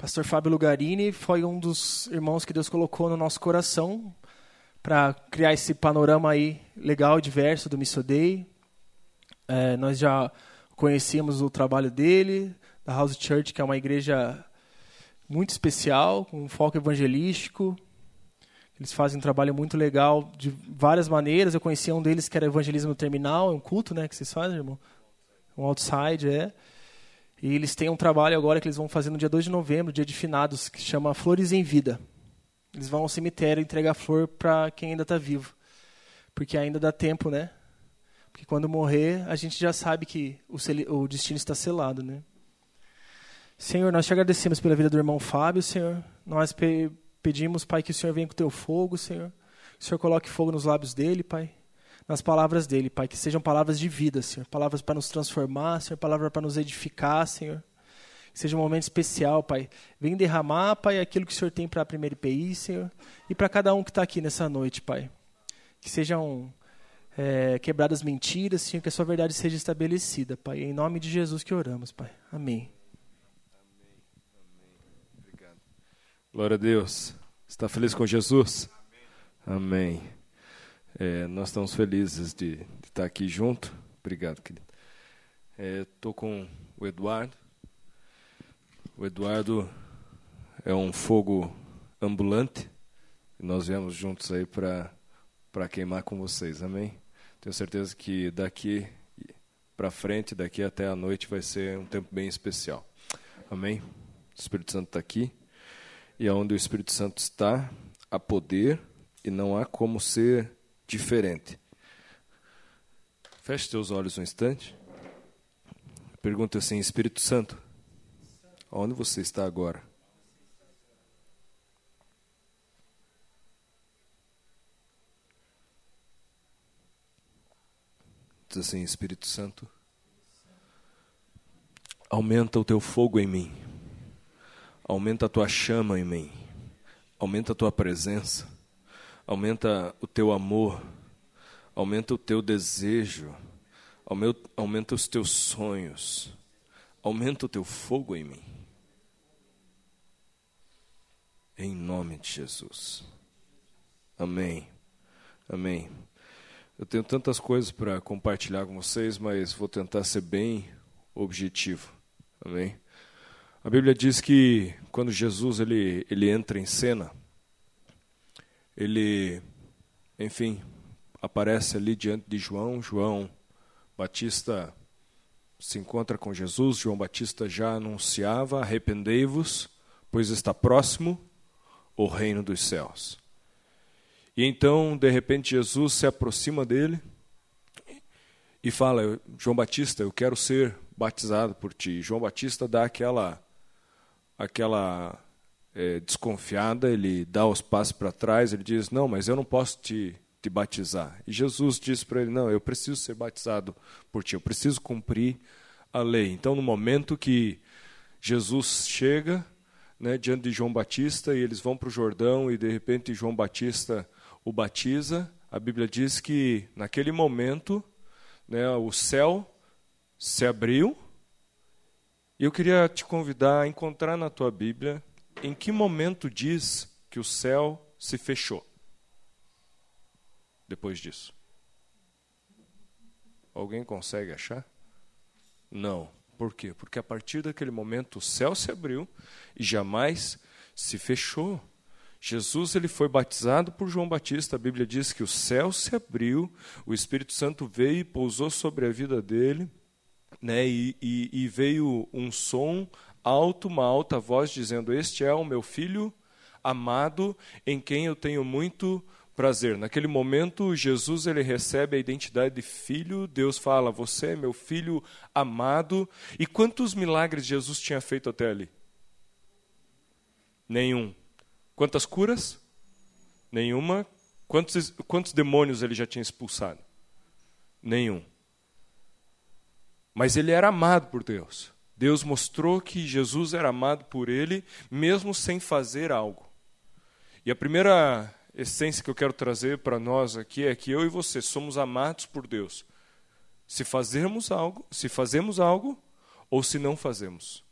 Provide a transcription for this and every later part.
Pastor Fábio Lugarini foi um dos irmãos que Deus colocou no nosso coração para criar esse panorama aí legal e diverso do Misso Day. É, nós já conhecíamos o trabalho dele, da House Church, que é uma igreja muito especial, com um foco evangelístico. Eles fazem um trabalho muito legal de várias maneiras. Eu conhecia um deles que era evangelismo terminal, é um culto, né, que vocês fazem, irmão? Um outside, é. E eles têm um trabalho agora que eles vão fazer no dia 2 de novembro, dia de finados, que chama Flores em Vida. Eles vão ao cemitério entregar flor para quem ainda está vivo. Porque ainda dá tempo, né? Porque quando morrer, a gente já sabe que o, o destino está selado, né? Senhor, nós te agradecemos pela vida do irmão Fábio, Senhor. Nós pe pedimos, Pai, que o Senhor venha com o teu fogo, Senhor. Que o Senhor coloque fogo nos lábios dele, Pai. Nas palavras dele, Pai. Que sejam palavras de vida, Senhor. Palavras para nos transformar, Senhor. Palavras para nos edificar, Senhor. Que seja um momento especial, Pai. Vem derramar, Pai, aquilo que o Senhor tem para a primeira IPI, Senhor. E para cada um que está aqui nessa noite, Pai. Que sejam é, quebradas mentiras, Senhor. Que a sua verdade seja estabelecida, Pai. Em nome de Jesus que oramos, Pai. Amém. Glória a Deus. Está feliz com Jesus? Amém. Amém. É, nós estamos felizes de, de, estar aqui junto. Obrigado, querido. Estou é, com o Eduardo. O Eduardo é um fogo ambulante. Nós viemos juntos aí para queimar com vocês. Amém. Tenho certeza que daqui para frente, daqui até a noite, vai ser um tempo bem especial. Amém. O Espírito Santo está aqui. E onde o Espírito Santo está, há poder e não há como ser diferente. Feche teus olhos um instante. Pergunta assim: Espírito Santo, onde você está agora? Diz assim: Espírito Santo, aumenta o teu fogo em mim aumenta a tua chama em mim, aumenta a tua presença, aumenta o teu amor, aumenta o teu desejo, aumenta os teus sonhos, aumenta o teu fogo em mim. Em nome de Jesus. Amém. Amém. Eu tenho tantas coisas para compartilhar com vocês, mas vou tentar ser bem objetivo. Amém. A Bíblia diz que quando Jesus ele, ele entra em cena, ele, enfim, aparece ali diante de João. João Batista se encontra com Jesus. João Batista já anunciava: arrependei-vos, pois está próximo o reino dos céus. E então, de repente, Jesus se aproxima dele e fala: João Batista, eu quero ser batizado por ti. João Batista dá aquela aquela é, desconfiada, ele dá os passos para trás, ele diz: Não, mas eu não posso te, te batizar. E Jesus diz para ele: Não, eu preciso ser batizado por ti, eu preciso cumprir a lei. Então, no momento que Jesus chega né, diante de João Batista e eles vão para o Jordão e de repente João Batista o batiza, a Bíblia diz que naquele momento né, o céu se abriu e eu queria te convidar a encontrar na tua Bíblia em que momento diz que o céu se fechou. Depois disso. Alguém consegue achar? Não. Por quê? Porque a partir daquele momento o céu se abriu e jamais se fechou. Jesus ele foi batizado por João Batista. A Bíblia diz que o céu se abriu, o Espírito Santo veio e pousou sobre a vida dele né? E, e, e, veio um som alto, uma alta voz dizendo: Este é o meu filho amado, em quem eu tenho muito prazer. Naquele momento, Jesus ele recebe a identidade de filho. Deus fala: Você é meu filho amado. E quantos milagres Jesus tinha feito até ali? Nenhum. Quantas curas? Nenhuma. Quantos, quantos demônios ele já tinha expulsado? Nenhum. Mas ele era amado por Deus. Deus mostrou que Jesus era amado por ele, mesmo sem fazer algo. E a primeira essência que eu quero trazer para nós aqui é que eu e você somos amados por Deus. Se fazemos algo, se fazemos algo ou se não fazemos.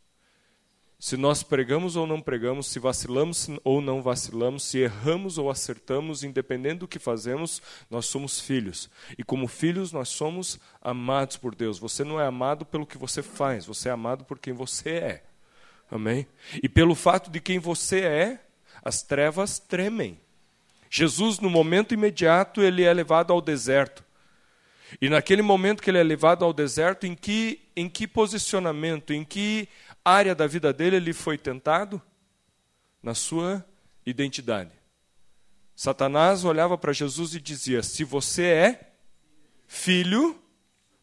Se nós pregamos ou não pregamos, se vacilamos ou não vacilamos, se erramos ou acertamos, independente do que fazemos, nós somos filhos. E como filhos, nós somos amados por Deus. Você não é amado pelo que você faz, você é amado por quem você é. Amém? E pelo fato de quem você é, as trevas tremem. Jesus, no momento imediato, ele é levado ao deserto. E naquele momento que ele é levado ao deserto, em que, em que posicionamento, em que área da vida dele ele foi tentado? Na sua identidade. Satanás olhava para Jesus e dizia: Se você é filho,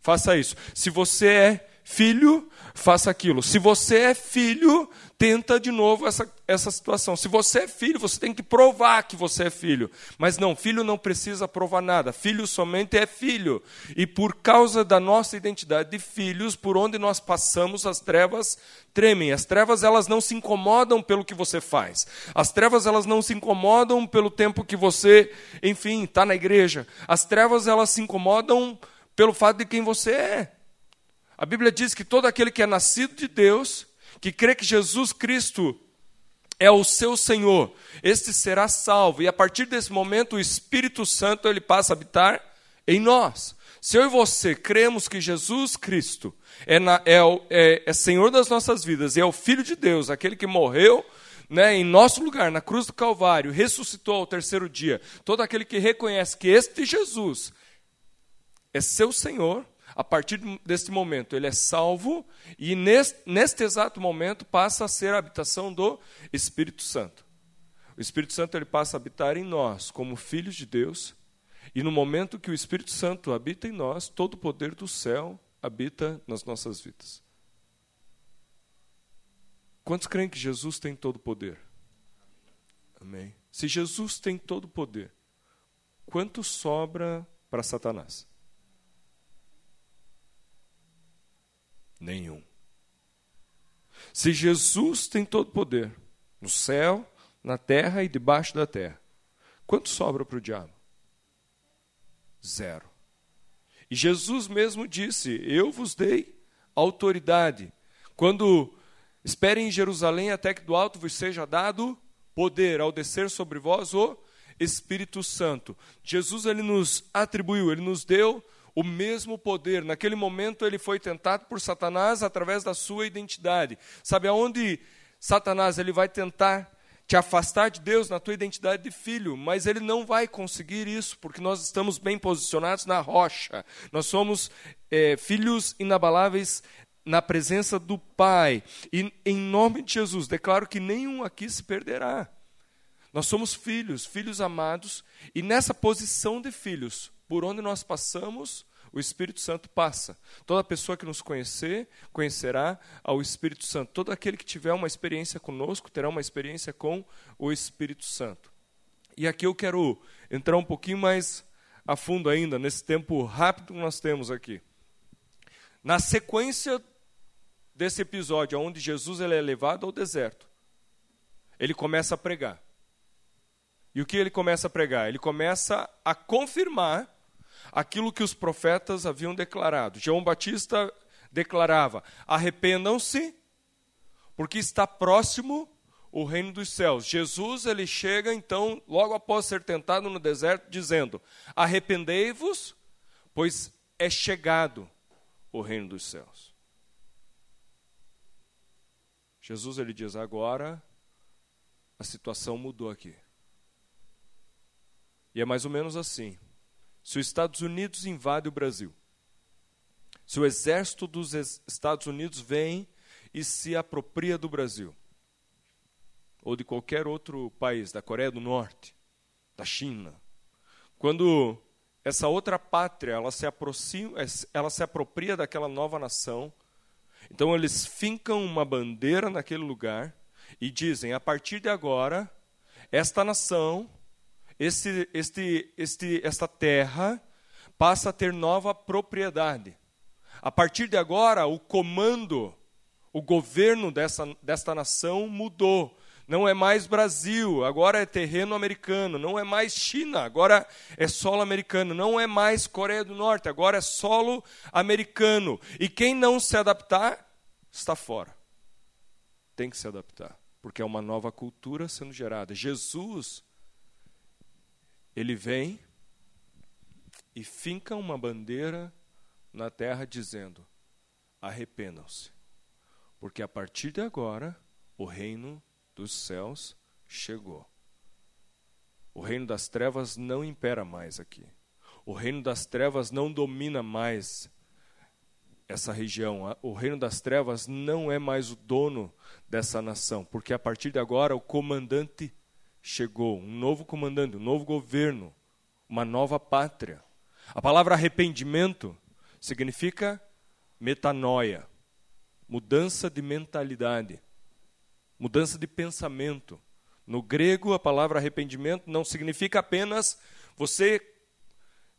faça isso. Se você é filho, faça aquilo. Se você é filho, tenta de novo essa, essa situação. Se você é filho, você tem que provar que você é filho. Mas não, filho não precisa provar nada. Filho somente é filho. E por causa da nossa identidade de filhos, por onde nós passamos, as trevas tremem. As trevas, elas não se incomodam pelo que você faz. As trevas, elas não se incomodam pelo tempo que você, enfim, está na igreja. As trevas, elas se incomodam pelo fato de quem você é. A Bíblia diz que todo aquele que é nascido de Deus, que crê que Jesus Cristo é o seu Senhor, este será salvo. E a partir desse momento, o Espírito Santo ele passa a habitar em nós. Se eu e você cremos que Jesus Cristo é, na, é, é, é Senhor das nossas vidas e é o Filho de Deus, aquele que morreu né, em nosso lugar, na cruz do Calvário, ressuscitou ao terceiro dia, todo aquele que reconhece que este Jesus é seu Senhor, a partir deste momento ele é salvo e neste, neste exato momento passa a ser a habitação do Espírito Santo. O Espírito Santo ele passa a habitar em nós como filhos de Deus, e no momento que o Espírito Santo habita em nós, todo o poder do céu habita nas nossas vidas. Quantos creem que Jesus tem todo o poder? Amém. Se Jesus tem todo o poder, quanto sobra para Satanás? Nenhum. Se Jesus tem todo poder, no céu, na terra e debaixo da terra, quanto sobra para o diabo? Zero. E Jesus mesmo disse: Eu vos dei autoridade. Quando esperem em Jerusalém até que do alto vos seja dado poder ao descer sobre vós o Espírito Santo. Jesus ele nos atribuiu, ele nos deu o mesmo poder. Naquele momento ele foi tentado por Satanás através da sua identidade. Sabe aonde Satanás ele vai tentar te afastar de Deus na tua identidade de filho, mas ele não vai conseguir isso, porque nós estamos bem posicionados na rocha. Nós somos é, filhos inabaláveis na presença do Pai. E em nome de Jesus, declaro que nenhum aqui se perderá. Nós somos filhos, filhos amados, e nessa posição de filhos, por onde nós passamos, o Espírito Santo passa. Toda pessoa que nos conhecer, conhecerá ao Espírito Santo. Todo aquele que tiver uma experiência conosco, terá uma experiência com o Espírito Santo. E aqui eu quero entrar um pouquinho mais a fundo ainda, nesse tempo rápido que nós temos aqui. Na sequência desse episódio, onde Jesus ele é levado ao deserto, ele começa a pregar. E o que ele começa a pregar? Ele começa a confirmar aquilo que os profetas haviam declarado. João Batista declarava: arrependam-se, porque está próximo o reino dos céus. Jesus ele chega então, logo após ser tentado no deserto, dizendo: arrependei-vos, pois é chegado o reino dos céus. Jesus ele diz: agora a situação mudou aqui. E é mais ou menos assim. Se os Estados Unidos invade o Brasil, se o exército dos Estados Unidos vem e se apropria do Brasil, ou de qualquer outro país, da Coreia do Norte, da China, quando essa outra pátria ela se aproxima, ela se apropria daquela nova nação, então eles fincam uma bandeira naquele lugar e dizem: a partir de agora, esta nação este, este, este, esta terra passa a ter nova propriedade. A partir de agora, o comando, o governo dessa, desta nação mudou. Não é mais Brasil, agora é terreno americano. Não é mais China, agora é solo americano. Não é mais Coreia do Norte, agora é solo americano. E quem não se adaptar, está fora. tem que se adaptar, porque é uma nova cultura sendo gerada. Jesus, ele vem e finca uma bandeira na terra dizendo: arrependam-se, porque a partir de agora o reino dos céus chegou. O reino das trevas não impera mais aqui. O reino das trevas não domina mais essa região. O reino das trevas não é mais o dono dessa nação, porque a partir de agora o comandante chegou, um novo comandante, um novo governo, uma nova pátria. A palavra arrependimento significa metanoia, mudança de mentalidade, mudança de pensamento. No grego, a palavra arrependimento não significa apenas você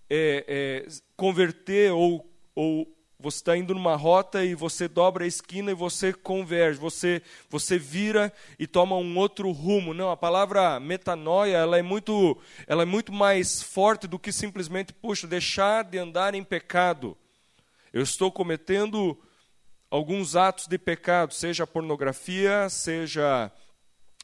é, é, converter ou, ou você está indo numa rota e você dobra a esquina e você converge, você, você vira e toma um outro rumo. Não, a palavra metanoia ela é, muito, ela é muito mais forte do que simplesmente, puxa, deixar de andar em pecado. Eu estou cometendo alguns atos de pecado, seja pornografia, seja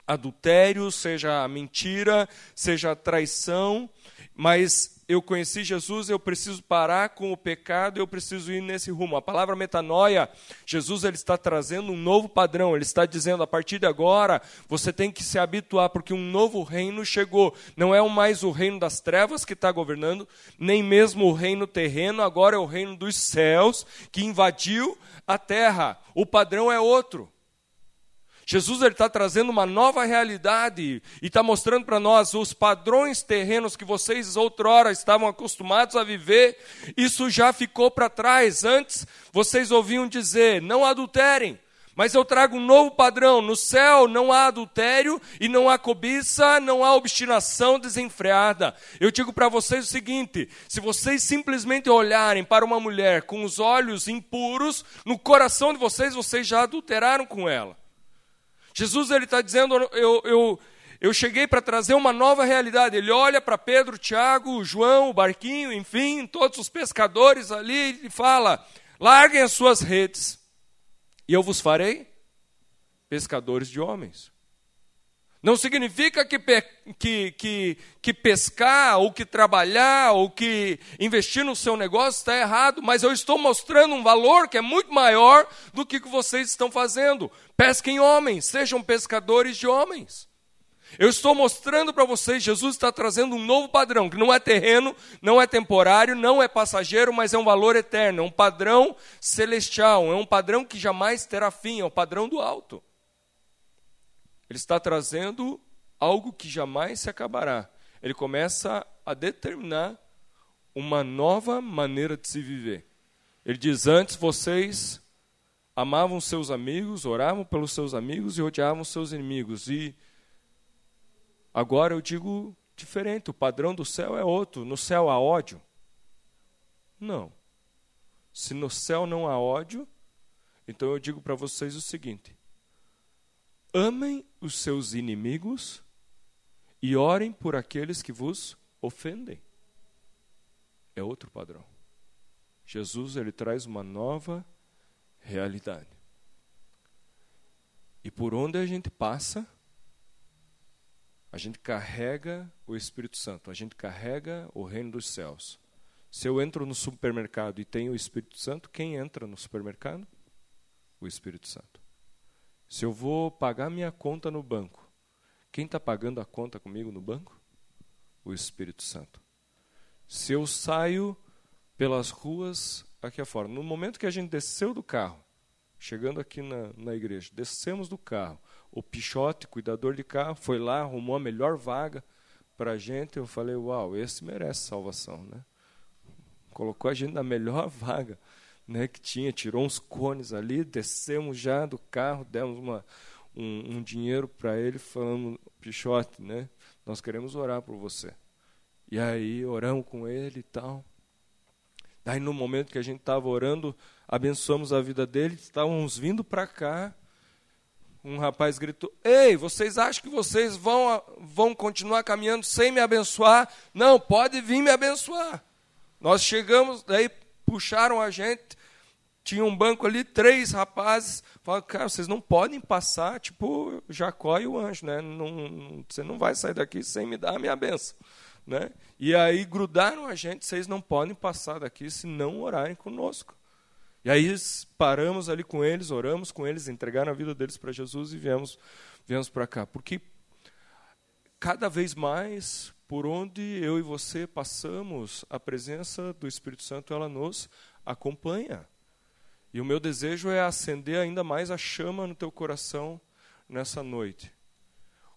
adultério, seja mentira, seja traição, mas eu conheci Jesus, eu preciso parar com o pecado, eu preciso ir nesse rumo. A palavra metanoia, Jesus ele está trazendo um novo padrão, ele está dizendo a partir de agora você tem que se habituar, porque um novo reino chegou. Não é mais o reino das trevas que está governando, nem mesmo o reino terreno, agora é o reino dos céus que invadiu a terra. O padrão é outro. Jesus está trazendo uma nova realidade e está mostrando para nós os padrões terrenos que vocês outrora estavam acostumados a viver, isso já ficou para trás. Antes vocês ouviam dizer: não adulterem. Mas eu trago um novo padrão. No céu não há adultério e não há cobiça, não há obstinação desenfreada. Eu digo para vocês o seguinte: se vocês simplesmente olharem para uma mulher com os olhos impuros, no coração de vocês, vocês já adulteraram com ela. Jesus ele está dizendo, eu, eu, eu cheguei para trazer uma nova realidade. Ele olha para Pedro, Tiago, João, o barquinho, enfim, todos os pescadores ali e fala: larguem as suas redes e eu vos farei pescadores de homens. Não significa que, que, que, que, pescar, ou que trabalhar, ou que investir no seu negócio está errado, mas eu estou mostrando um valor que é muito maior do que, que vocês estão fazendo. Pesquem homens, sejam pescadores de homens. Eu estou mostrando para vocês, Jesus está trazendo um novo padrão, que não é terreno, não é temporário, não é passageiro, mas é um valor eterno, é um padrão celestial, é um padrão que jamais terá fim, é o padrão do alto. Ele está trazendo algo que jamais se acabará. Ele começa a determinar uma nova maneira de se viver. Ele diz: Antes vocês amavam seus amigos, oravam pelos seus amigos e odiavam seus inimigos. E agora eu digo diferente: o padrão do céu é outro. No céu há ódio? Não. Se no céu não há ódio, então eu digo para vocês o seguinte: Amem os seus inimigos e orem por aqueles que vos ofendem. É outro padrão. Jesus ele traz uma nova realidade. E por onde a gente passa, a gente carrega o Espírito Santo, a gente carrega o reino dos céus. Se eu entro no supermercado e tenho o Espírito Santo, quem entra no supermercado? O Espírito Santo. Se eu vou pagar minha conta no banco, quem está pagando a conta comigo no banco? O Espírito Santo. Se eu saio pelas ruas aqui afora, no momento que a gente desceu do carro, chegando aqui na, na igreja, descemos do carro, o Pichote, cuidador de carro, foi lá, arrumou a melhor vaga para a gente. Eu falei, uau, esse merece salvação, né? Colocou a gente na melhor vaga né, que tinha, tirou uns cones ali, descemos já do carro, demos uma, um, um dinheiro para ele, falando, Pichote, né, nós queremos orar por você. E aí oramos com ele e tal. Daí no momento que a gente estava orando, abençoamos a vida dele, estávamos vindo para cá, um rapaz gritou: Ei, vocês acham que vocês vão, vão continuar caminhando sem me abençoar? Não, pode vir me abençoar. Nós chegamos, daí puxaram a gente Tinha um banco ali, três rapazes. Falaram, cara, vocês não podem passar, tipo Jacó e o anjo, né? Não, você não vai sair daqui sem me dar a minha benção. Né? E aí grudaram a gente, vocês não podem passar daqui se não orarem conosco. E aí paramos ali com eles, oramos com eles, entregaram a vida deles para Jesus e viemos, viemos para cá. Porque cada vez mais, por onde eu e você passamos, a presença do Espírito Santo ela nos acompanha. E o meu desejo é acender ainda mais a chama no teu coração nessa noite.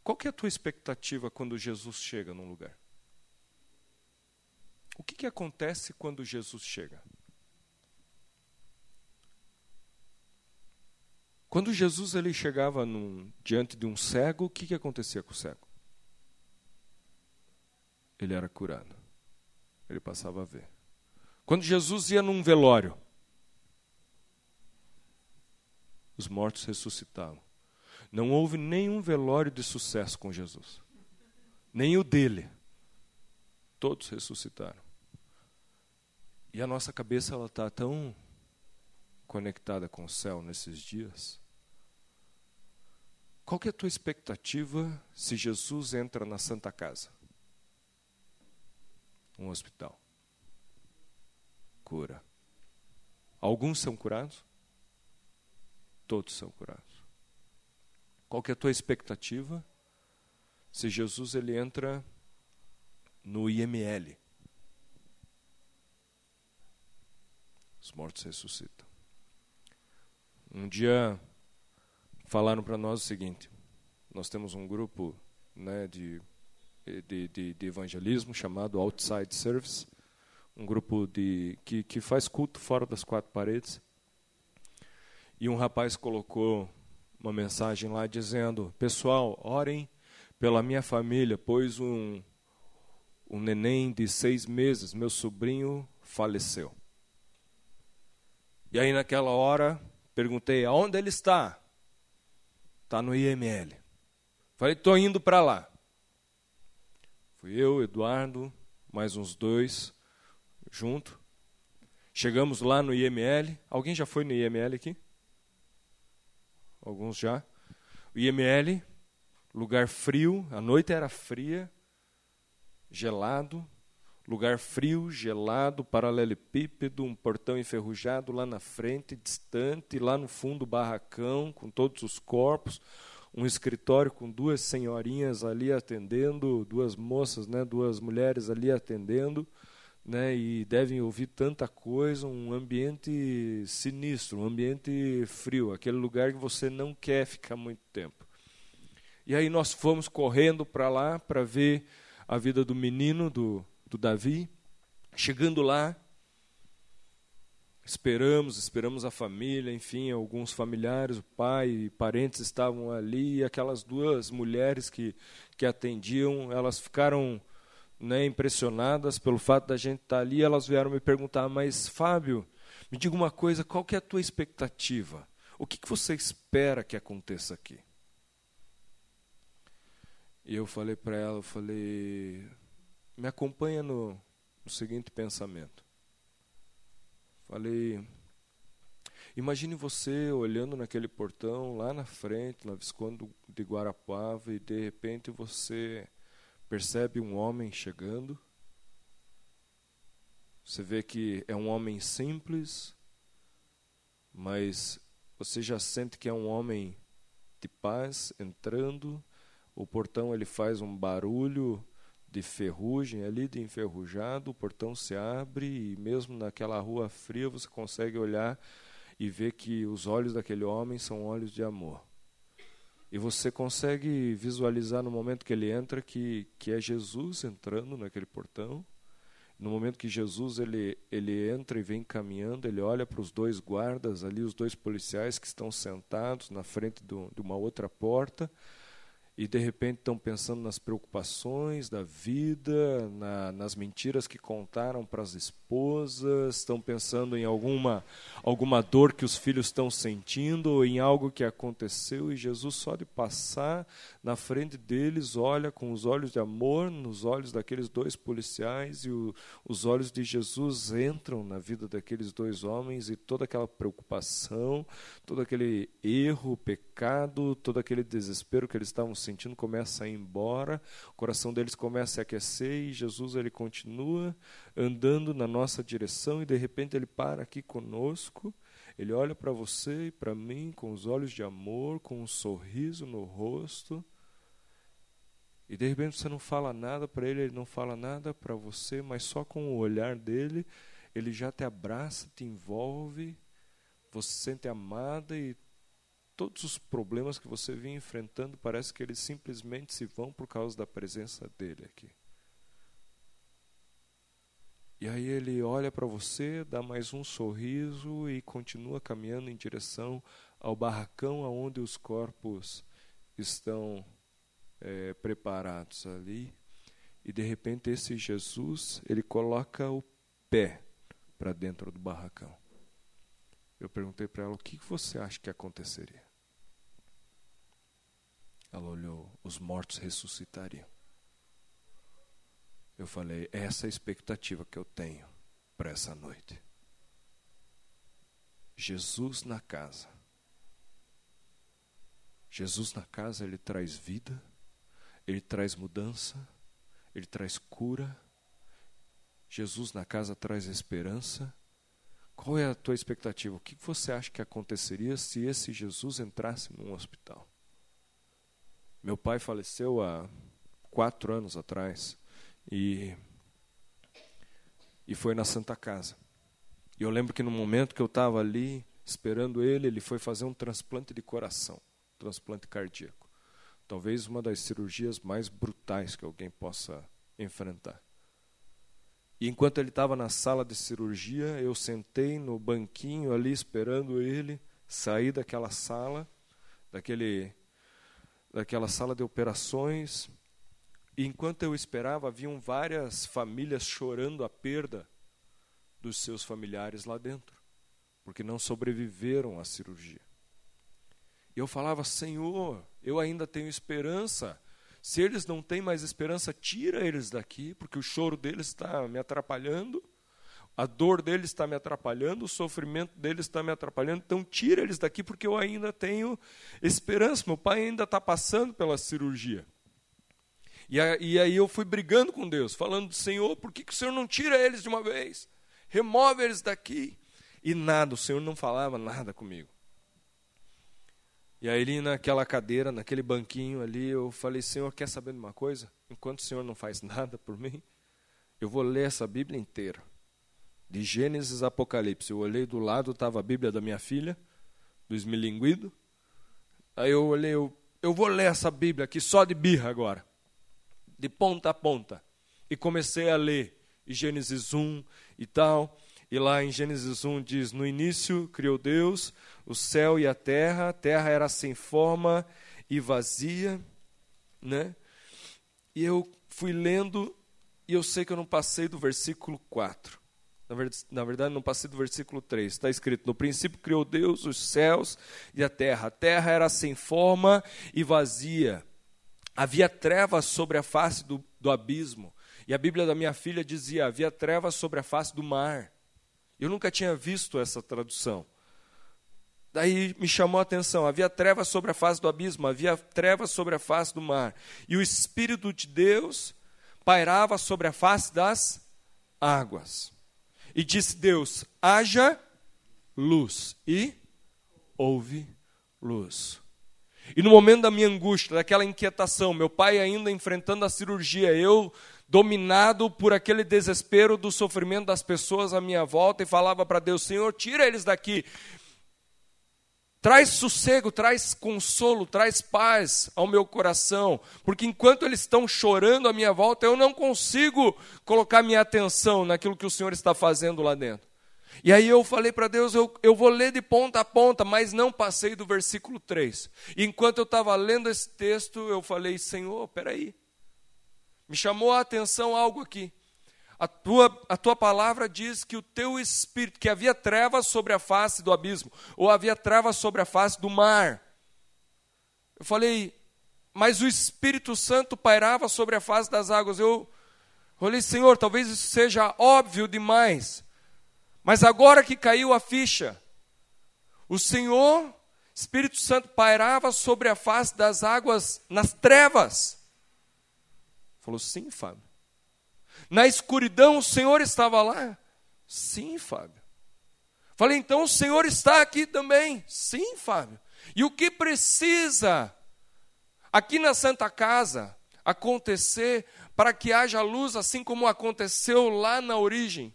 Qual que é a tua expectativa quando Jesus chega num lugar? O que, que acontece quando Jesus chega? Quando Jesus ele chegava num, diante de um cego, o que, que acontecia com o cego? Ele era curado. Ele passava a ver. Quando Jesus ia num velório, os mortos ressuscitavam. Não houve nenhum velório de sucesso com Jesus. Nem o dele. Todos ressuscitaram. E a nossa cabeça ela está tão conectada com o céu nesses dias. Qual que é a tua expectativa se Jesus entra na Santa Casa? Um hospital. Cura. Alguns são curados? todos são curados. Qual que é a tua expectativa se Jesus ele entra no IML? Os mortos ressuscitam. Um dia falaram para nós o seguinte: nós temos um grupo né, de, de, de, de evangelismo chamado Outside Service, um grupo de, que, que faz culto fora das quatro paredes. E um rapaz colocou uma mensagem lá dizendo: Pessoal, orem pela minha família, pois um, um neném de seis meses, meu sobrinho, faleceu. E aí, naquela hora, perguntei: aonde ele está? Está no IML. Falei: estou indo para lá. Fui eu, Eduardo, mais uns dois, junto. Chegamos lá no IML. Alguém já foi no IML aqui? alguns já. O IML, lugar frio, a noite era fria, gelado, lugar frio, gelado, paralelepípedo, um portão enferrujado lá na frente, distante, lá no fundo barracão, com todos os corpos, um escritório com duas senhorinhas ali atendendo, duas moças, né, duas mulheres ali atendendo, né, e devem ouvir tanta coisa, um ambiente sinistro, um ambiente frio, aquele lugar que você não quer ficar muito tempo. E aí nós fomos correndo para lá para ver a vida do menino, do, do Davi. Chegando lá, esperamos, esperamos a família, enfim, alguns familiares, o pai e parentes estavam ali, e aquelas duas mulheres que, que atendiam, elas ficaram né, impressionadas pelo fato da gente estar tá ali, elas vieram me perguntar, mas Fábio, me diga uma coisa, qual que é a tua expectativa? O que, que você espera que aconteça aqui? E eu falei para ela, eu falei, me acompanha no, no seguinte pensamento. Falei, imagine você olhando naquele portão lá na frente, na Visconde de Guarapava, e de repente você percebe um homem chegando. Você vê que é um homem simples, mas você já sente que é um homem de paz entrando. O portão ele faz um barulho de ferrugem ali, de enferrujado. O portão se abre e mesmo naquela rua fria você consegue olhar e ver que os olhos daquele homem são olhos de amor. E você consegue visualizar no momento que ele entra que, que é Jesus entrando naquele portão. No momento que Jesus ele, ele entra e vem caminhando, ele olha para os dois guardas ali, os dois policiais que estão sentados na frente do, de uma outra porta. E de repente estão pensando nas preocupações da vida, na, nas mentiras que contaram para as esposas, estão pensando em alguma, alguma dor que os filhos estão sentindo, ou em algo que aconteceu, e Jesus só de passar na frente deles, olha com os olhos de amor nos olhos daqueles dois policiais, e o, os olhos de Jesus entram na vida daqueles dois homens, e toda aquela preocupação, todo aquele erro, pecado, todo aquele desespero que eles estavam sentindo começa a ir embora, o coração deles começa a aquecer e Jesus ele continua andando na nossa direção e de repente ele para aqui conosco. Ele olha para você e para mim com os olhos de amor, com um sorriso no rosto. E de repente você não fala nada para ele, ele não fala nada para você, mas só com o olhar dele, ele já te abraça, te envolve, você se sente amada e todos os problemas que você vinha enfrentando, parece que eles simplesmente se vão por causa da presença dele aqui. E aí ele olha para você, dá mais um sorriso e continua caminhando em direção ao barracão aonde os corpos estão é, preparados ali. E de repente esse Jesus, ele coloca o pé para dentro do barracão. Eu perguntei para ela o que você acha que aconteceria. Ela olhou, os mortos ressuscitariam. Eu falei, essa é a expectativa que eu tenho para essa noite. Jesus na casa. Jesus na casa, ele traz vida, ele traz mudança, ele traz cura. Jesus na casa traz esperança. Qual é a tua expectativa? O que você acha que aconteceria se esse Jesus entrasse num hospital? Meu pai faleceu há quatro anos atrás e, e foi na Santa Casa. E eu lembro que no momento que eu estava ali esperando ele, ele foi fazer um transplante de coração, transplante cardíaco. Talvez uma das cirurgias mais brutais que alguém possa enfrentar. E enquanto ele estava na sala de cirurgia, eu sentei no banquinho ali esperando ele sair daquela sala, daquele daquela sala de operações. E enquanto eu esperava, haviam várias famílias chorando a perda dos seus familiares lá dentro, porque não sobreviveram à cirurgia. E eu falava: Senhor, eu ainda tenho esperança. Se eles não têm mais esperança, tira eles daqui, porque o choro deles está me atrapalhando. A dor deles está me atrapalhando, o sofrimento deles está me atrapalhando, então tira eles daqui porque eu ainda tenho esperança. Meu pai ainda está passando pela cirurgia. E, aí eu fui brigando com Deus, falando: Senhor, por que, que o Senhor não tira eles de uma vez? Remove eles daqui. E nada, o Senhor não falava nada comigo. E aí, ali naquela cadeira, naquele banquinho ali, eu falei: Senhor, quer saber de uma coisa? Enquanto o Senhor não faz nada por mim, eu vou ler essa Bíblia inteira de Gênesis Apocalipse. Eu olhei do lado, estava a Bíblia da minha filha, do esmilinguido. Aí eu olhei, eu, eu vou ler essa Bíblia aqui só de birra agora, de ponta a ponta. E comecei a ler Gênesis 1 e tal. E lá em Gênesis 1 diz: No início criou Deus o céu e a terra, a terra era sem forma e vazia, né? E eu fui lendo e eu sei que eu não passei do versículo 4. Na verdade, não passei do versículo 3. Está escrito: No princípio criou Deus os céus e a terra. A terra era sem forma e vazia. Havia trevas sobre a face do, do abismo. E a Bíblia da minha filha dizia: havia trevas sobre a face do mar. Eu nunca tinha visto essa tradução. Daí me chamou a atenção: havia trevas sobre a face do abismo, havia trevas sobre a face do mar. E o Espírito de Deus pairava sobre a face das águas. E disse Deus: haja luz. E houve luz. E no momento da minha angústia, daquela inquietação, meu pai ainda enfrentando a cirurgia, eu dominado por aquele desespero do sofrimento das pessoas à minha volta e falava para Deus: Senhor, tira eles daqui. Traz sossego, traz consolo, traz paz ao meu coração, porque enquanto eles estão chorando à minha volta, eu não consigo colocar minha atenção naquilo que o Senhor está fazendo lá dentro. E aí eu falei para Deus, eu, eu vou ler de ponta a ponta, mas não passei do versículo 3. E enquanto eu estava lendo esse texto, eu falei, Senhor, peraí. Me chamou a atenção algo aqui. A tua, a tua palavra diz que o teu espírito, que havia trevas sobre a face do abismo, ou havia trevas sobre a face do mar. Eu falei, mas o Espírito Santo pairava sobre a face das águas. Eu falei, Senhor, talvez isso seja óbvio demais. Mas agora que caiu a ficha, o Senhor, Espírito Santo, pairava sobre a face das águas nas trevas. Falou, sim, Fábio. Na escuridão o Senhor estava lá? Sim, Fábio. Falei, então o Senhor está aqui também? Sim, Fábio. E o que precisa aqui na Santa Casa acontecer para que haja luz, assim como aconteceu lá na origem?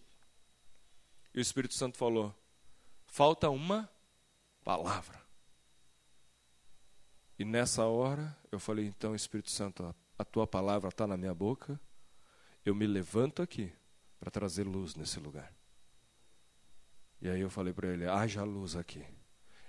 E o Espírito Santo falou: falta uma palavra. E nessa hora eu falei: então, Espírito Santo, a tua palavra está na minha boca, eu me levanto aqui para trazer luz nesse lugar. E aí eu falei para ele: haja luz aqui.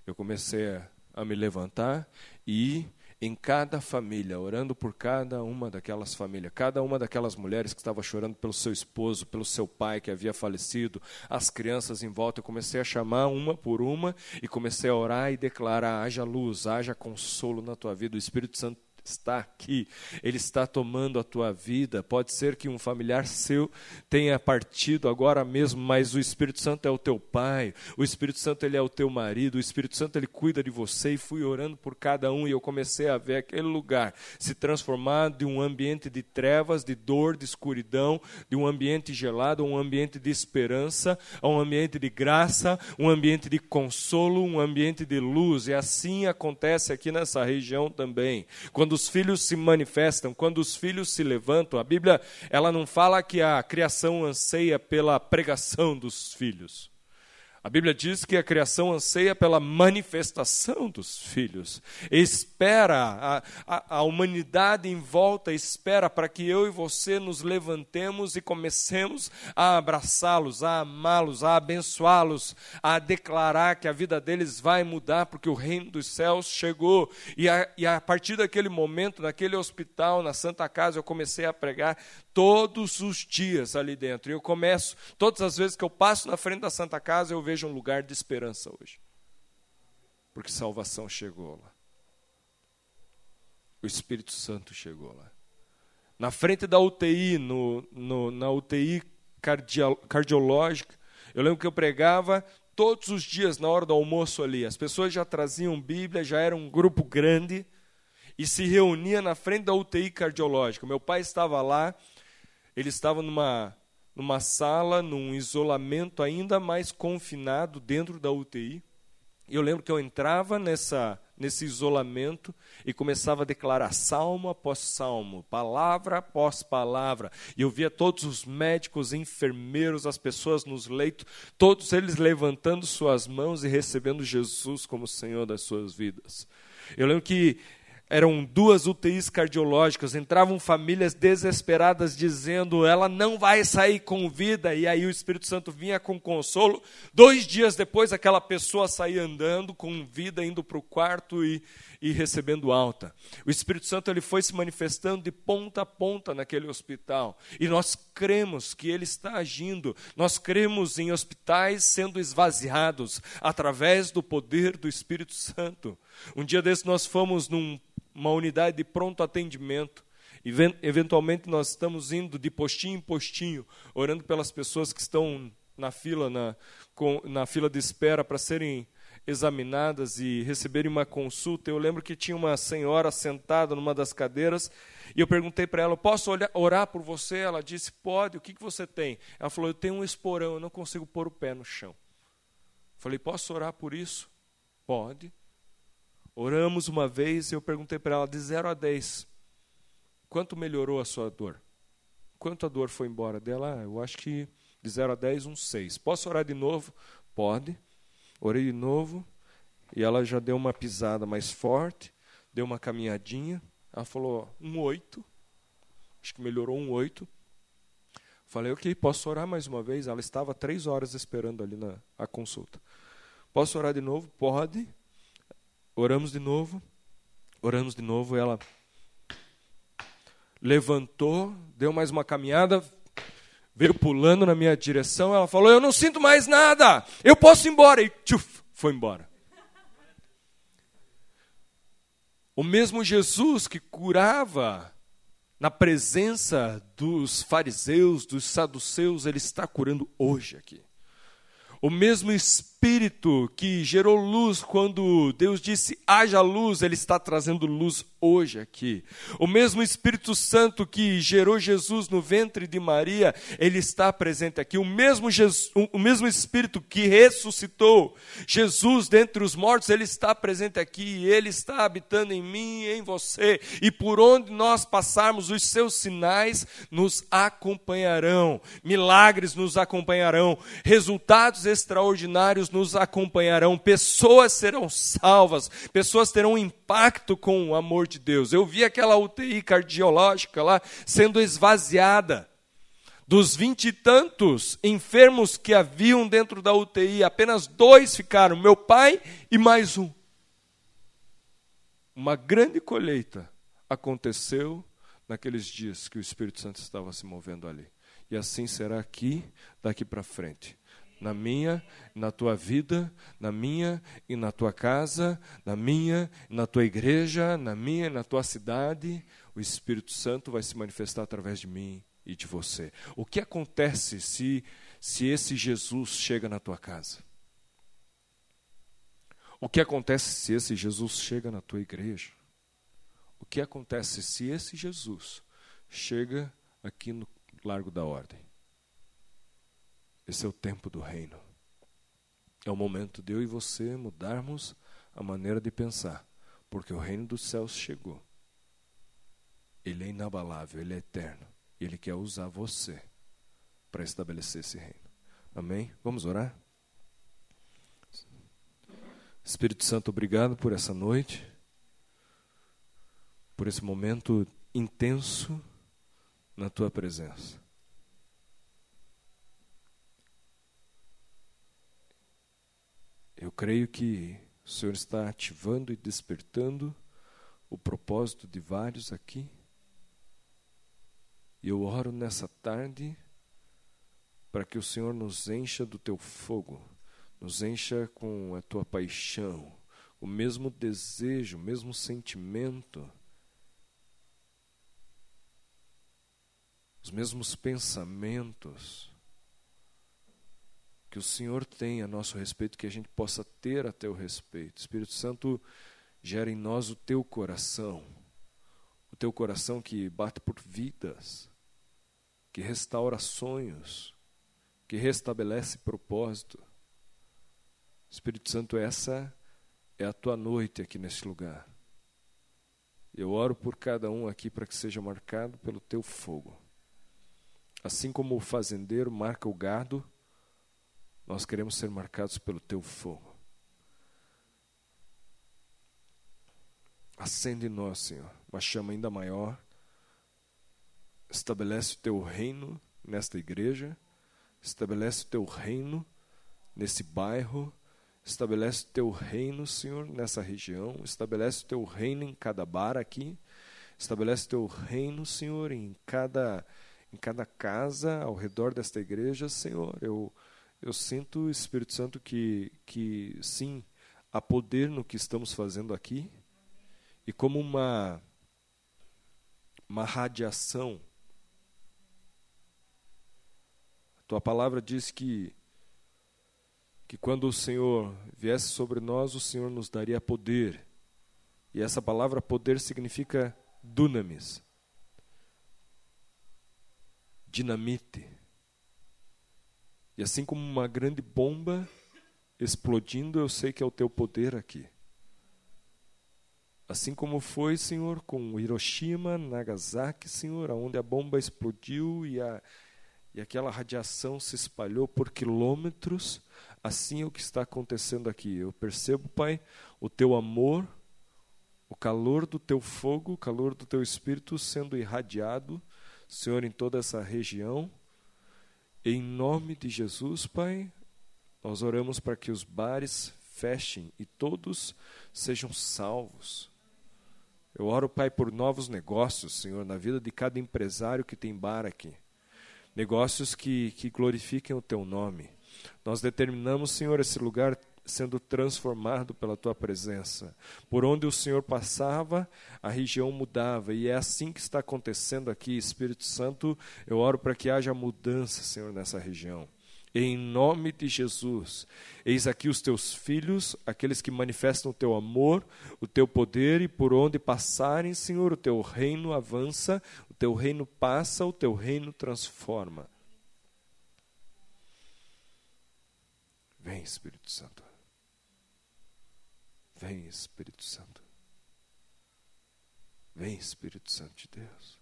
Eu comecei a, a me levantar e ir em cada família, orando por cada uma daquelas famílias, cada uma daquelas mulheres que estava chorando pelo seu esposo, pelo seu pai que havia falecido, as crianças em volta, eu comecei a chamar uma por uma e comecei a orar e declarar: haja luz, haja consolo na tua vida, o Espírito Santo está aqui, Ele está tomando a tua vida. Pode ser que um familiar seu tenha partido agora mesmo, mas o Espírito Santo é o teu pai, o Espírito Santo ele é o teu marido, o Espírito Santo ele cuida de você. E fui orando por cada um e eu comecei a ver aquele lugar se transformar de um ambiente de trevas, de dor, de escuridão, de um ambiente gelado, um ambiente de esperança, a um ambiente de graça, um ambiente de consolo, um ambiente de luz. E assim acontece aqui nessa região também. Quando quando os filhos se manifestam, quando os filhos se levantam, a Bíblia ela não fala que a criação anseia pela pregação dos filhos. A Bíblia diz que a criação anseia pela manifestação dos filhos, espera, a, a, a, humanidade em volta espera para que eu e você nos levantemos e comecemos a abraçá-los, a amá-los, a abençoá-los, a declarar que a vida deles vai mudar porque o reino dos céus chegou. E a, e a partir daquele momento, naquele hospital, na Santa Casa, eu comecei a pregar todos os dias ali dentro. E eu começo, todas as vezes que eu passo na frente da Santa Casa, eu vejo um lugar de esperança hoje. Porque salvação chegou lá. O Espírito Santo chegou lá. Na frente da UTI, no, no, na UTI cardio, cardiológica, eu lembro que eu pregava todos os dias na hora do almoço ali. As pessoas já traziam Bíblia, já era um grupo grande e se reunia na frente da UTI cardiológica. Meu pai estava lá, ele estava numa, numa sala, num isolamento ainda mais confinado dentro da UTI. Eu lembro que eu entrava nessa, nesse isolamento e começava a declarar salmo após salmo, palavra após palavra. E eu via todos os médicos, enfermeiros, as pessoas nos leitos, todos eles levantando suas mãos e recebendo Jesus como Senhor das suas vidas. Eu lembro que eram duas UTIs cardiológicas, entravam famílias desesperadas dizendo: ela não vai sair com vida, e aí o Espírito Santo vinha com consolo. Dois dias depois, aquela pessoa saía andando com vida, indo para o quarto e, e recebendo alta. O Espírito Santo ele foi se manifestando de ponta a ponta naquele hospital, e nós cremos que ele está agindo, nós cremos em hospitais sendo esvaziados através do poder do Espírito Santo. Um dia desse nós fomos num uma unidade de pronto atendimento. Eventualmente nós estamos indo de postinho em postinho, orando pelas pessoas que estão na fila, na, com, na fila de espera para serem examinadas e receberem uma consulta. Eu lembro que tinha uma senhora sentada numa das cadeiras e eu perguntei para ela: Posso olhar, orar por você? Ela disse: Pode. O que, que você tem? Ela falou: Eu tenho um esporão, eu não consigo pôr o pé no chão. Falei: Posso orar por isso? Pode. Oramos uma vez e eu perguntei para ela, de 0 a 10, quanto melhorou a sua dor? Quanto a dor foi embora dela? Ah, eu acho que de 0 a 10, um 6. Posso orar de novo? Pode. Orei de novo e ela já deu uma pisada mais forte, deu uma caminhadinha. Ela falou, um 8. Acho que melhorou um 8. Falei, ok, posso orar mais uma vez? Ela estava três horas esperando ali na a consulta. Posso orar de novo? Pode. Oramos de novo. Oramos de novo. Ela levantou, deu mais uma caminhada, veio pulando na minha direção. Ela falou: Eu não sinto mais nada, eu posso ir embora. E tchuf, foi embora. O mesmo Jesus que curava na presença dos fariseus, dos saduceus, ele está curando hoje aqui. O mesmo Espírito que gerou luz quando Deus disse haja luz, ele está trazendo luz hoje aqui. O mesmo Espírito Santo que gerou Jesus no ventre de Maria, ele está presente aqui. O mesmo, Jesus, o mesmo Espírito que ressuscitou Jesus dentre os mortos, ele está presente aqui. Ele está habitando em mim e em você. E por onde nós passarmos, os seus sinais nos acompanharão. Milagres nos acompanharão. Resultados extraordinários nos acompanharão. Pessoas serão salvas. Pessoas terão impacto com o amor de Deus. Eu vi aquela UTI cardiológica lá sendo esvaziada. Dos vinte e tantos enfermos que haviam dentro da UTI, apenas dois ficaram, meu pai e mais um. Uma grande colheita aconteceu naqueles dias que o Espírito Santo estava se movendo ali. E assim será aqui, daqui para frente na minha, na tua vida, na minha e na tua casa, na minha na tua igreja, na minha e na tua cidade, o Espírito Santo vai se manifestar através de mim e de você. O que acontece se se esse Jesus chega na tua casa? O que acontece se esse Jesus chega na tua igreja? O que acontece se esse Jesus chega aqui no Largo da Ordem? Esse é o tempo do reino. É o momento de eu e você mudarmos a maneira de pensar, porque o reino dos céus chegou. Ele é inabalável, ele é eterno, e ele quer usar você para estabelecer esse reino. Amém? Vamos orar? Espírito Santo, obrigado por essa noite, por esse momento intenso na tua presença. Eu creio que o Senhor está ativando e despertando o propósito de vários aqui. E eu oro nessa tarde para que o Senhor nos encha do teu fogo, nos encha com a tua paixão, o mesmo desejo, o mesmo sentimento, os mesmos pensamentos que o Senhor tem a nosso respeito, que a gente possa ter a teu respeito. Espírito Santo, gera em nós o teu coração, o teu coração que bate por vidas, que restaura sonhos, que restabelece propósito. Espírito Santo, essa é a tua noite aqui neste lugar. Eu oro por cada um aqui para que seja marcado pelo teu fogo. Assim como o fazendeiro marca o gado, nós queremos ser marcados pelo teu fogo. Acende em nós, Senhor, uma chama ainda maior. Estabelece o teu reino nesta igreja. Estabelece o teu reino nesse bairro. Estabelece o teu reino, Senhor, nessa região. Estabelece o teu reino em cada bar aqui. Estabelece o teu reino, Senhor, em cada, em cada casa ao redor desta igreja, Senhor. Eu eu sinto, Espírito Santo, que, que sim, há poder no que estamos fazendo aqui, e como uma, uma radiação. A tua palavra diz que, que quando o Senhor viesse sobre nós, o Senhor nos daria poder. E essa palavra poder significa dunamis, dinamite. E assim como uma grande bomba explodindo, eu sei que é o teu poder aqui. Assim como foi, Senhor, com Hiroshima, Nagasaki, Senhor, onde a bomba explodiu e, a, e aquela radiação se espalhou por quilômetros, assim é o que está acontecendo aqui. Eu percebo, Pai, o teu amor, o calor do teu fogo, o calor do teu espírito sendo irradiado, Senhor, em toda essa região Em nome de Jesus, Pai, nós oramos para que os bares fechem e todos sejam salvos. Eu oro, Pai, por novos negócios, Senhor, na vida de cada empresário que tem bar aqui. Negócios que, que glorifiquem o Teu nome. Nós determinamos, Senhor, esse lugar sendo transformado pela tua presença. Por onde o Senhor passava, a região mudava, e é assim que está acontecendo aqui, Espírito Santo. Eu oro para que haja mudança, Senhor, nessa região. Em nome de Jesus, eis aqui os teus filhos, aqueles que manifestam o teu amor, o teu poder, e por onde passarem, Senhor, o teu reino avança, o teu reino passa, o teu reino transforma. Vem, Espírito Santo. Vem, Espírito Santo. Vem, Espírito Santo de Deus.